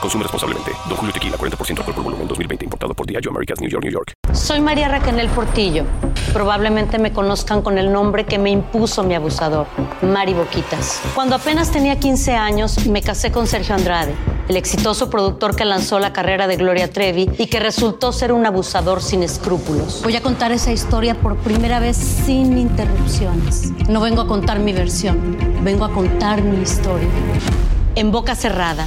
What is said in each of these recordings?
Consume responsablemente. Don Julio Tequila, 40% alcohol por volumen, 2020. Importado por Diageo Americas, New York, New York. Soy María Raquel Portillo. Probablemente me conozcan con el nombre que me impuso mi abusador, Mari Boquitas. Cuando apenas tenía 15 años, me casé con Sergio Andrade, el exitoso productor que lanzó la carrera de Gloria Trevi y que resultó ser un abusador sin escrúpulos. Voy a contar esa historia por primera vez sin interrupciones. No vengo a contar mi versión, vengo a contar mi historia. En boca cerrada.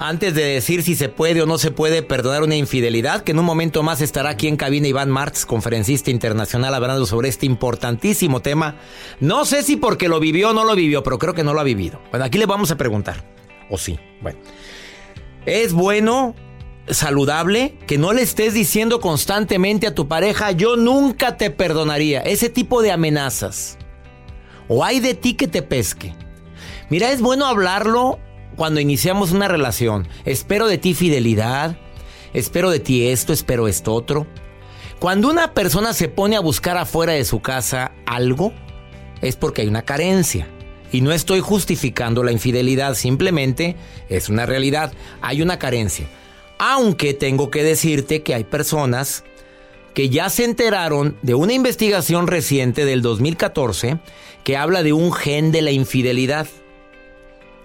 Antes de decir si se puede o no se puede perdonar una infidelidad, que en un momento más estará aquí en cabina Iván Marx, conferencista internacional, hablando sobre este importantísimo tema. No sé si porque lo vivió o no lo vivió, pero creo que no lo ha vivido. Bueno, aquí le vamos a preguntar. ¿O sí? Bueno. ¿Es bueno, saludable, que no le estés diciendo constantemente a tu pareja, yo nunca te perdonaría? Ese tipo de amenazas. ¿O hay de ti que te pesque? Mira, es bueno hablarlo cuando iniciamos una relación. Espero de ti fidelidad, espero de ti esto, espero esto otro. Cuando una persona se pone a buscar afuera de su casa algo, es porque hay una carencia. Y no estoy justificando la infidelidad, simplemente es una realidad, hay una carencia. Aunque tengo que decirte que hay personas que ya se enteraron de una investigación reciente del 2014 que habla de un gen de la infidelidad.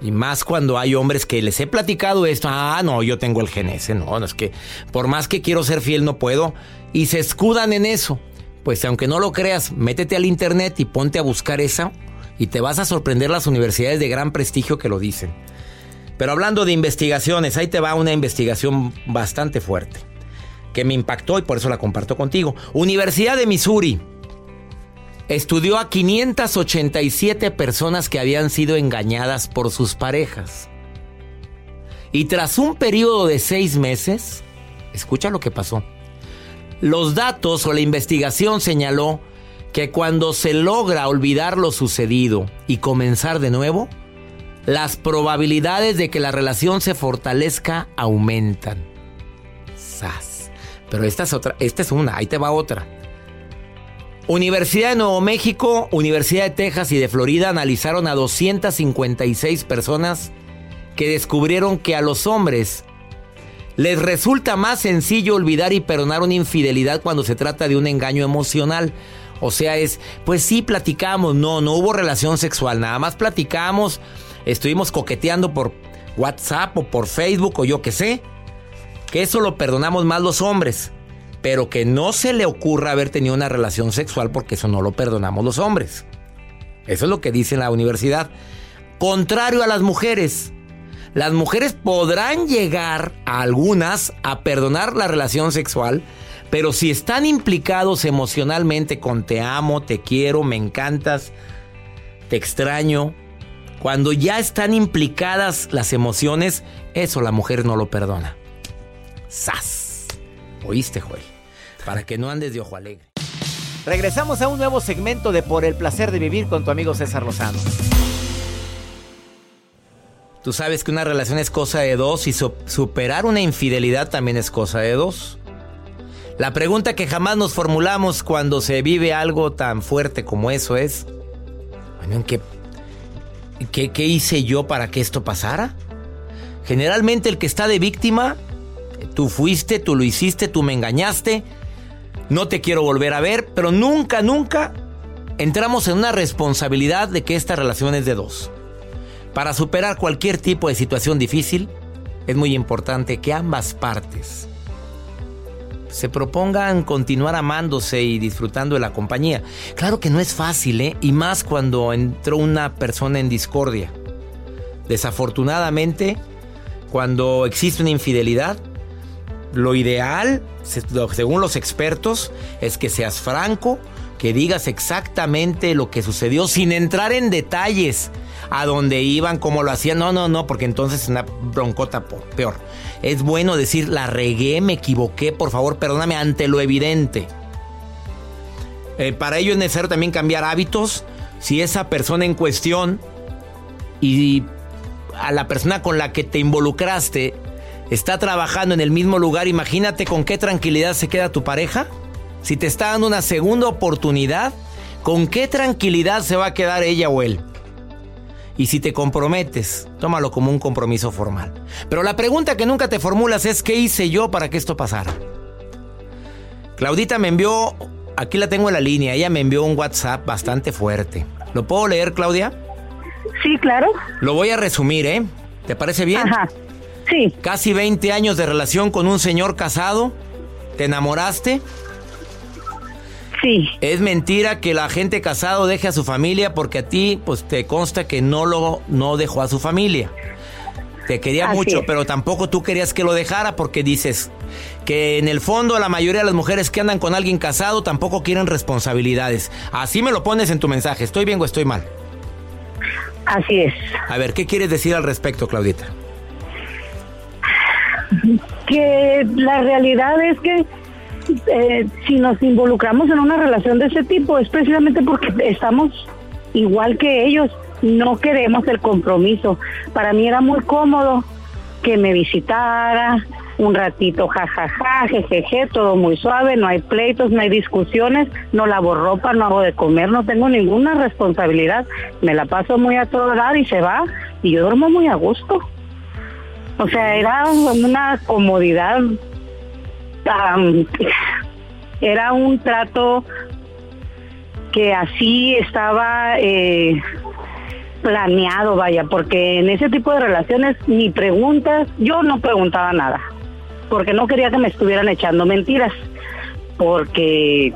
Y más cuando hay hombres que les he platicado esto, ah, no, yo tengo el gen ese, no, no es que por más que quiero ser fiel no puedo, y se escudan en eso. Pues aunque no lo creas, métete al internet y ponte a buscar esa y te vas a sorprender las universidades de gran prestigio que lo dicen. Pero hablando de investigaciones, ahí te va una investigación bastante fuerte, que me impactó y por eso la comparto contigo. Universidad de Missouri estudió a 587 personas que habían sido engañadas por sus parejas. Y tras un periodo de seis meses, escucha lo que pasó. Los datos o la investigación señaló que cuando se logra olvidar lo sucedido y comenzar de nuevo, las probabilidades de que la relación se fortalezca aumentan. ¡Sas! Pero esta es otra, esta es una, ahí te va otra. Universidad de Nuevo México, Universidad de Texas y de Florida analizaron a 256 personas que descubrieron que a los hombres les resulta más sencillo olvidar y perdonar una infidelidad cuando se trata de un engaño emocional. O sea, es, pues sí, platicamos, no, no hubo relación sexual, nada más platicamos, estuvimos coqueteando por WhatsApp o por Facebook o yo qué sé, que eso lo perdonamos más los hombres pero que no se le ocurra haber tenido una relación sexual porque eso no lo perdonamos los hombres. Eso es lo que dice la universidad. Contrario a las mujeres. Las mujeres podrán llegar a algunas a perdonar la relación sexual, pero si están implicados emocionalmente con te amo, te quiero, me encantas, te extraño, cuando ya están implicadas las emociones, eso la mujer no lo perdona. ¡Sas! ¿Oíste, Joel? Para que no andes de ojo alegre. Regresamos a un nuevo segmento de Por el placer de vivir con tu amigo César Lozano. Tú sabes que una relación es cosa de dos y superar una infidelidad también es cosa de dos. La pregunta que jamás nos formulamos cuando se vive algo tan fuerte como eso es, ¿qué, qué, qué hice yo para que esto pasara? Generalmente el que está de víctima, tú fuiste, tú lo hiciste, tú me engañaste, no te quiero volver a ver, pero nunca, nunca entramos en una responsabilidad de que esta relación es de dos. Para superar cualquier tipo de situación difícil, es muy importante que ambas partes se propongan continuar amándose y disfrutando de la compañía. Claro que no es fácil, ¿eh? Y más cuando entró una persona en discordia. Desafortunadamente, cuando existe una infidelidad, lo ideal, según los expertos, es que seas franco, que digas exactamente lo que sucedió sin entrar en detalles a dónde iban, cómo lo hacían. No, no, no, porque entonces es una broncota peor. Es bueno decir, la regué, me equivoqué, por favor, perdóname ante lo evidente. Eh, para ello es necesario también cambiar hábitos. Si esa persona en cuestión y a la persona con la que te involucraste está trabajando en el mismo lugar, imagínate con qué tranquilidad se queda tu pareja. Si te está dando una segunda oportunidad, ¿con qué tranquilidad se va a quedar ella o él? Y si te comprometes, tómalo como un compromiso formal. Pero la pregunta que nunca te formulas es ¿qué hice yo para que esto pasara? Claudita me envió, aquí la tengo en la línea, ella me envió un WhatsApp bastante fuerte. ¿Lo puedo leer, Claudia? Sí, claro. Lo voy a resumir, ¿eh? ¿Te parece bien? Ajá. Sí. Casi 20 años de relación con un señor casado. ¿Te enamoraste? Es mentira que la gente casado deje a su familia porque a ti pues te consta que no lo no dejó a su familia. Te quería mucho, pero tampoco tú querías que lo dejara porque dices que en el fondo la mayoría de las mujeres que andan con alguien casado tampoco quieren responsabilidades. Así me lo pones en tu mensaje. ¿Estoy bien o estoy mal? Así es. A ver, ¿qué quieres decir al respecto, Claudita? Que la realidad es que eh, si nos involucramos en una relación de ese tipo es precisamente porque estamos igual que ellos, no queremos el compromiso. Para mí era muy cómodo que me visitara un ratito, jajaja, jejeje, todo muy suave, no hay pleitos, no hay discusiones, no lavo ropa, no hago de comer, no tengo ninguna responsabilidad, me la paso muy a todo dar y se va y yo duermo muy a gusto. O sea, era una comodidad era un trato que así estaba eh, planeado, vaya, porque en ese tipo de relaciones ni preguntas, yo no preguntaba nada, porque no quería que me estuvieran echando mentiras, porque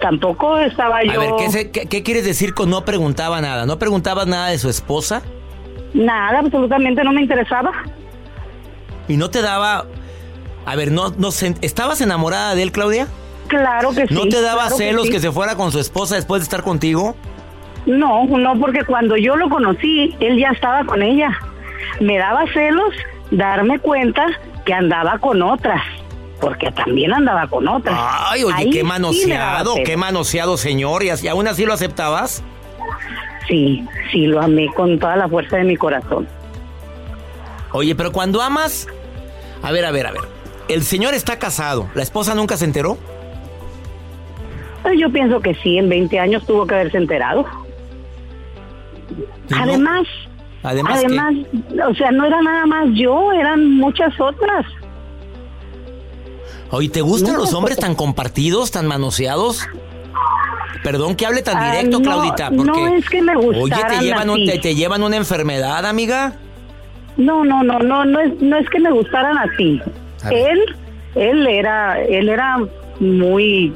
tampoco estaba yo... A ver, ¿qué, qué quieres decir con no preguntaba nada? ¿No preguntaba nada de su esposa? Nada, absolutamente no me interesaba. ¿Y no te daba a ver, ¿no, no ¿estabas enamorada de él, Claudia? Claro que sí. ¿No te daba celos que, se fuera con su esposa después de estar contigo? No, no, porque cuando yo lo conocí, él ya estaba con ella. Me daba celos darme cuenta que andaba con otras, porque también andaba con otras. Ay, oye, qué manoseado, qué manoseado, señor. ¿Y aún así lo aceptabas? Sí, sí, lo amé con toda la fuerza de mi corazón. Oye, pero cuando amas... A ver, a ver, a ver el señor está casado. ¿La esposa nunca se enteró? Yo pienso que sí, en 20 años tuvo que haberse enterado. Además, además, o sea, no era nada más yo, eran muchas otras. Oye, ¿te gustan los hombres tan compartidos, tan manoseados? Perdón que hable tan ah, directo, Claudita, porque no es que me Oye, te llevan, te, llevan una enfermedad, amiga. No, no, no, no, no es, no es que me gustaran así. Él, él era, él era muy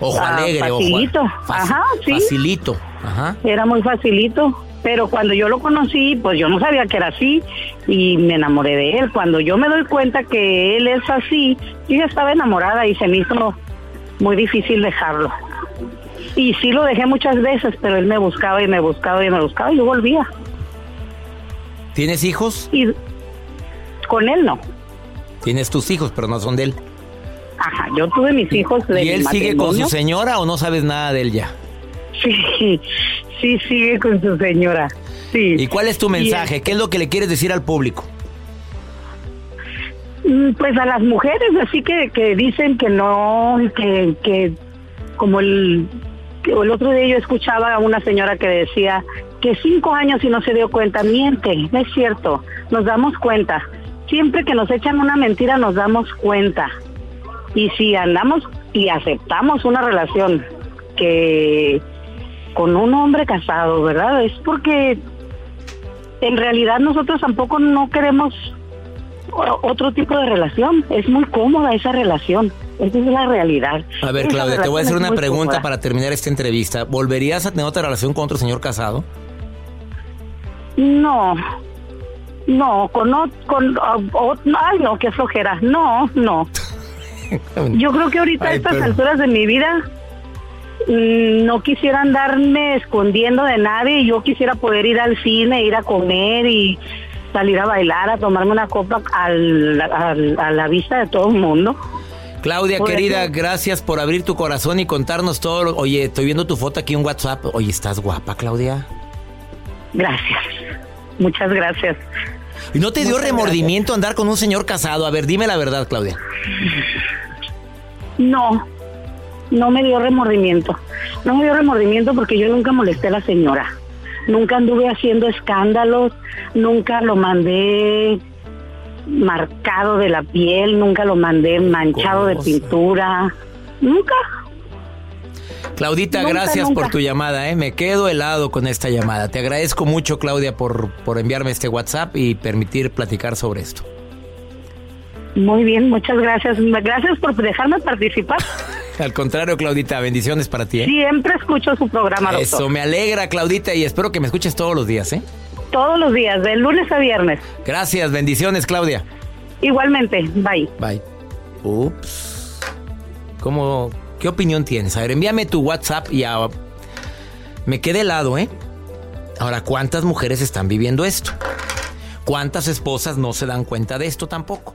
Ojo ah, alegre, facilito. Ajá, sí. Facilito. Ajá. Era muy facilito. Pero cuando yo lo conocí, pues yo no sabía que era así y me enamoré de él. Cuando yo me doy cuenta que él es así, yo ya estaba enamorada y se me hizo muy difícil dejarlo. Y sí lo dejé muchas veces, pero él me buscaba y me buscaba y me buscaba y yo volvía. ¿Tienes hijos? Y con él no. Tienes tus hijos, pero no son de él. Ajá, yo tuve mis hijos de ¿Y él sigue con su señora o no sabes nada de él ya? Sí, sí sigue con su señora. Sí. ¿Y cuál es tu mensaje? ¿Qué es lo que le quieres decir al público? Mm, pues a las mujeres, así que, que dicen que no, que, que como el, el otro día yo escuchaba a una señora que decía que cinco años y no se dio cuenta, miente, no es cierto nos damos cuenta. Siempre que nos echan una mentira nos damos cuenta. Y si andamos y aceptamos una relación que con un hombre casado, ¿verdad? Es porque en realidad nosotros tampoco no queremos otro tipo de relación. Es muy cómoda esa relación. Esa es la realidad. A ver, Claudia, te voy a hacer una pregunta para terminar esta entrevista. ¿Volverías a tener otra relación con otro señor casado? No, no, con, con ay no, qué flojera, no, no. Yo creo que ahorita a estas alturas de mi vida mm, no quisiera andarme escondiendo de nadie, yo quisiera poder ir al cine, ir a comer y salir a bailar, a tomarme una copa al, a la vista de todo el mundo. Claudia, querida, gracias por abrir tu corazón y contarnos todo. Oye, estoy viendo tu foto aquí en WhatsApp. Oye, ¿estás guapa, Claudia? Gracias. Muchas gracias. ¿Y no te dio remordimiento andar con un señor casado? A ver, dime la verdad, Claudia. No, no me dio remordimiento. No me dio remordimiento porque yo nunca molesté a la señora. Nunca anduve haciendo escándalos, nunca lo mandé marcado de la piel, nunca lo mandé manchado de pintura. Nunca. Claudita, gracias por tu llamada, ¿eh? me quedo helado con esta llamada. Te agradezco mucho, Claudia, por, por enviarme este WhatsApp y permitir platicar sobre esto. Muy bien, muchas gracias. Gracias por dejarme participar. Al contrario, Claudita, bendiciones para ti. ¿eh? Siempre escucho su programa, doctor. Eso, me alegra, Claudita, y espero que me escuches todos los días, ¿eh? Todos los días, de lunes a viernes. Gracias, bendiciones, Claudia. Igualmente, bye. Bye. Ups. ¿Cómo, ¿Qué opinión tienes? A ver, envíame tu WhatsApp y a... me quedé helado, ¿eh? Ahora, ¿cuántas mujeres están viviendo esto? ¿Cuántas esposas no se dan cuenta de esto tampoco?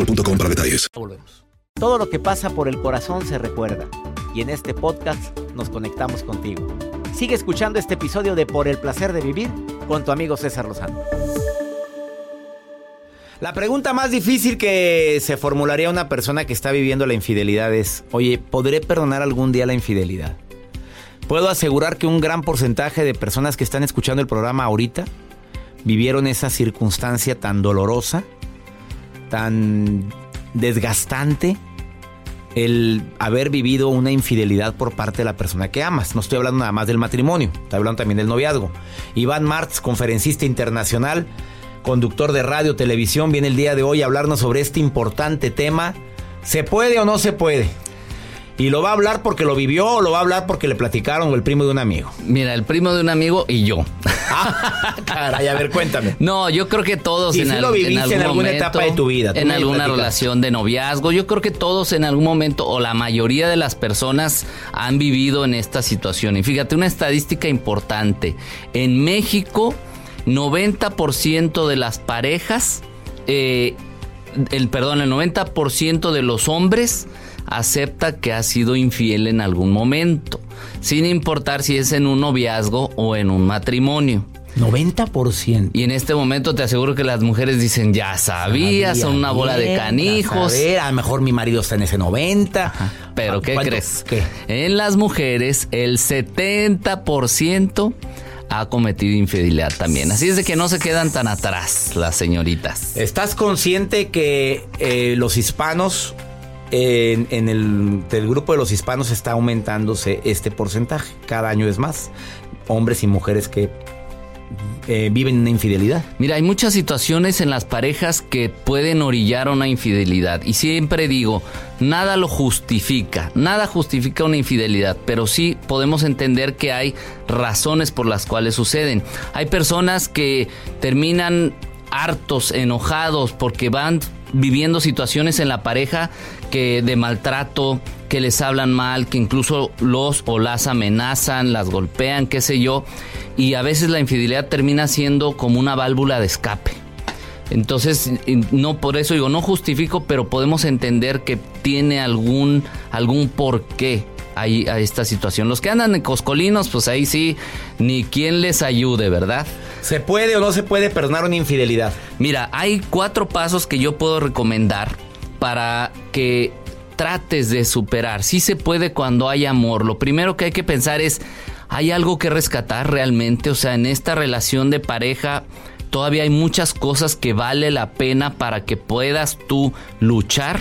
para detalles. Todo lo que pasa por el corazón se recuerda. Y en este podcast nos conectamos contigo. Sigue escuchando este episodio de Por el placer de vivir con tu amigo César Lozano. La pregunta más difícil que se formularía a una persona que está viviendo la infidelidad es, oye, ¿podré perdonar algún día la infidelidad? Puedo asegurar que un gran porcentaje de personas que están escuchando el programa ahorita vivieron esa circunstancia tan dolorosa, tan desgastante, el haber vivido una infidelidad por parte de la persona que amas. No estoy hablando nada más del matrimonio, estoy hablando también del noviazgo. Iván Martz, conferencista internacional, conductor de radio, televisión, viene el día de hoy a hablarnos sobre este importante tema. ¿Se puede o no se puede? ¿Y lo va a hablar porque lo vivió o lo va a hablar porque le platicaron o el primo de un amigo? Mira, el primo de un amigo y yo. Ah, caray, a ver, cuéntame. No, yo creo que todos en, lo viviste en, alguna etapa de tu vida. En alguna relación de noviazgo. Yo creo que todos en algún momento o la mayoría de las personas han vivido en esta situación. Y fíjate, una estadística importante. En México, 90% de las parejas, eh, el, perdón, el 90% de los hombres acepta que ha sido infiel en algún momento, sin importar si es en un noviazgo o en un matrimonio. 90%. Y en este momento te aseguro que las mujeres dicen, ya sabía, son una bola de canijos. A, lo mejor mi marido está en ese 90. Pero ¿qué crees? En las mujeres el 70% ha cometido infidelidad también. Así es de que no se quedan tan atrás las señoritas. ¿Estás consciente que eh, los hispanos en, el grupo de los hispanos está aumentándose este porcentaje. Cada año es más. Hombres y mujeres que eh, viven una infidelidad. Mira, hay muchas situaciones en las parejas que pueden orillar una infidelidad. Y siempre digo, nada lo justifica, nada justifica una infidelidad, pero sí podemos entender que hay razones por las cuales suceden. Hay personas que terminan hartos, enojados, porque van viviendo situaciones en la pareja que de maltrato, que les hablan mal, que incluso los o las amenazan, las golpean, qué sé yo, y a veces la infidelidad termina siendo como una válvula de escape. Entonces, no por eso digo, no justifico, pero podemos entender que tiene algún algún porqué ahí a esta situación. Los que andan en coscolinos, pues ahí sí, ni quien les ayude, ¿verdad? ¿Se puede o no se puede perdonar una infidelidad? Mira, hay cuatro pasos que yo puedo recomendar para que trates de superar. Sí se puede cuando hay amor. Lo primero que hay que pensar es, ¿hay algo que rescatar realmente? O sea, en esta relación de pareja todavía hay muchas cosas que vale la pena para que puedas tú luchar.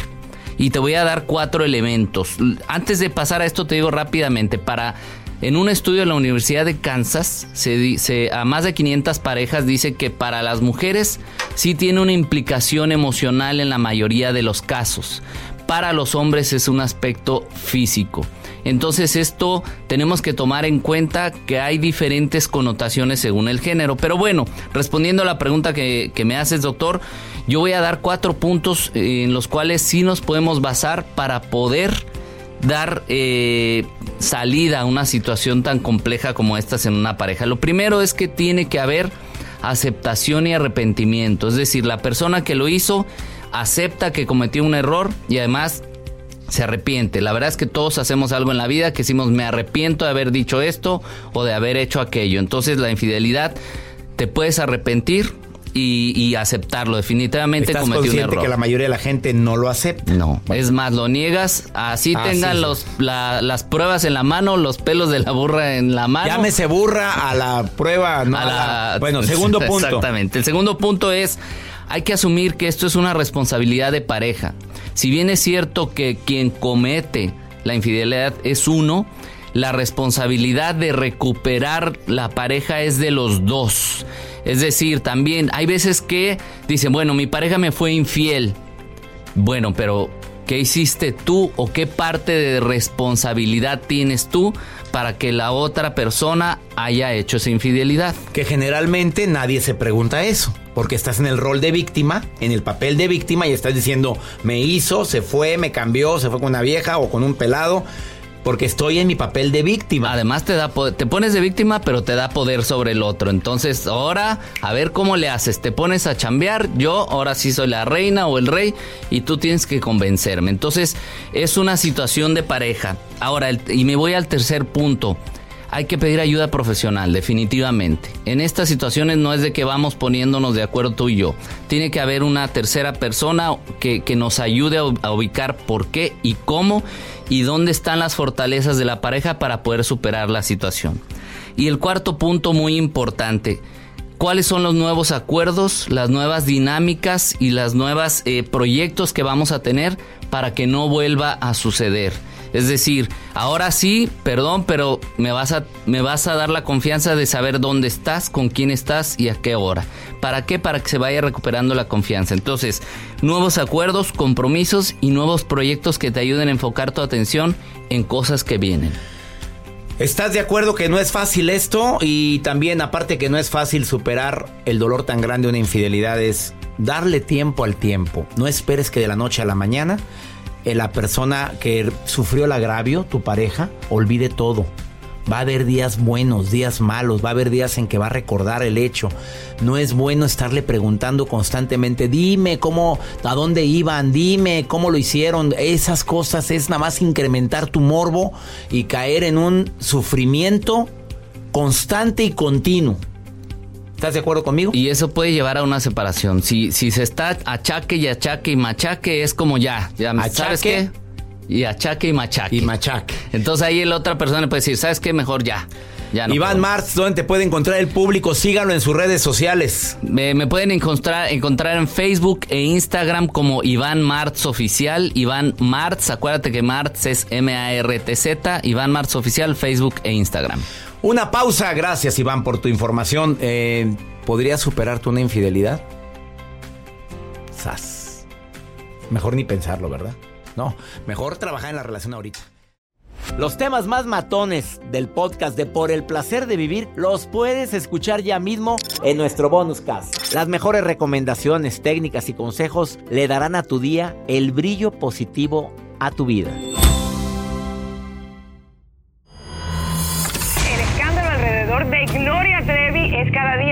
Y te voy a dar cuatro elementos. Antes de pasar a esto te digo rápidamente, para en un estudio de la Universidad de Kansas, se dice, a más de 500 parejas dice que para las mujeres sí tiene una implicación emocional en la mayoría de los casos. Para los hombres es un aspecto físico. Entonces esto tenemos que tomar en cuenta que hay diferentes connotaciones según el género. Pero bueno, respondiendo a la pregunta que, que me haces, doctor, yo voy a dar cuatro puntos en los cuales sí nos podemos basar para poder dar eh, salida a una situación tan compleja como esta en una pareja. Lo primero es que tiene que haber aceptación y arrepentimiento. Es decir, la persona que lo hizo acepta que cometió un error y además se arrepiente. La verdad es que todos hacemos algo en la vida que decimos me arrepiento de haber dicho esto o de haber hecho aquello. Entonces la infidelidad te puedes arrepentir, y, aceptarlo. Definitivamente ¿Estás consciente que la mayoría de la gente no lo acepta? No. Es más, lo niegas, así tengan los, las pruebas en la mano, los pelos de la burra en la mano. Llámese burra a la prueba. Bueno, segundo punto. Exactamente. El segundo punto es, hay que asumir que esto es una responsabilidad de pareja. Si bien es cierto que quien comete la infidelidad es uno, la responsabilidad de recuperar la pareja es de los dos. Es decir, también hay veces que dicen, bueno, mi pareja me fue infiel. Bueno, pero ¿qué hiciste tú o qué parte de responsabilidad tienes tú para que la otra persona haya hecho esa infidelidad? Que generalmente nadie se pregunta eso, porque estás en el rol de víctima, en el papel de víctima y estás diciendo, me hizo, se fue, me cambió, se fue con una vieja o con un pelado porque estoy en mi papel de víctima. Además te da te pones de víctima, pero te da poder sobre el otro. Entonces, ahora a ver cómo le haces. Te pones a chambear, yo ahora sí soy la reina o el rey y tú tienes que convencerme. Entonces, es una situación de pareja. Ahora, y me voy al tercer punto. Hay que pedir ayuda profesional, definitivamente. En estas situaciones no es de que vamos poniéndonos de acuerdo tú y yo. Tiene que haber una tercera persona que, que nos ayude a ubicar por qué y cómo y dónde están las fortalezas de la pareja para poder superar la situación. Y el cuarto punto muy importante, cuáles son los nuevos acuerdos, las nuevas dinámicas y los nuevos eh, proyectos que vamos a tener para que no vuelva a suceder. Es decir, ahora sí, perdón, pero me vas a me vas a dar la confianza de saber dónde estás, con quién estás y a qué hora. ¿Para qué? Para que se vaya recuperando la confianza. Entonces, nuevos acuerdos, compromisos y nuevos proyectos que te ayuden a enfocar tu atención en cosas que vienen. ¿Estás de acuerdo que no es fácil esto? Y también, aparte que no es fácil superar el dolor tan grande de una infidelidad, es darle tiempo al tiempo. No esperes que de la noche a la mañana la persona que sufrió el agravio, tu pareja, olvide todo. Va a haber días buenos, días malos, va a haber días en que va a recordar el hecho. No es bueno estarle preguntando constantemente, dime cómo, a dónde iban, dime cómo lo hicieron. Esas cosas es nada más incrementar tu morbo y caer en un sufrimiento constante y continuo. ¿Estás de acuerdo conmigo? Y eso puede llevar a una separación. Si, si se está achaque y achaque y machaque, es como ya. ya ¿Sabes qué? Y achaque y machaque. Y machaque. Entonces ahí la otra persona puede decir, ¿sabes qué? Mejor ya. Ya no Iván Martz, ¿dónde te puede encontrar el público? Síganlo en sus redes sociales. Me, pueden encontrar, encontrar en Facebook e Instagram como Iván Martz Oficial. Iván Martz, acuérdate que Martz es M-A-R-T-Z. Iván Martz Oficial, Facebook e Instagram. Una pausa, gracias Iván por tu información. Eh, ¿Podrías superarte una infidelidad? Sas. Mejor ni pensarlo, ¿verdad? No, mejor trabajar en la relación ahorita. Los temas más matones del podcast de Por el placer de vivir los puedes escuchar ya mismo en nuestro bonus cast. Las mejores recomendaciones, técnicas y consejos le darán a tu día el brillo positivo a tu vida.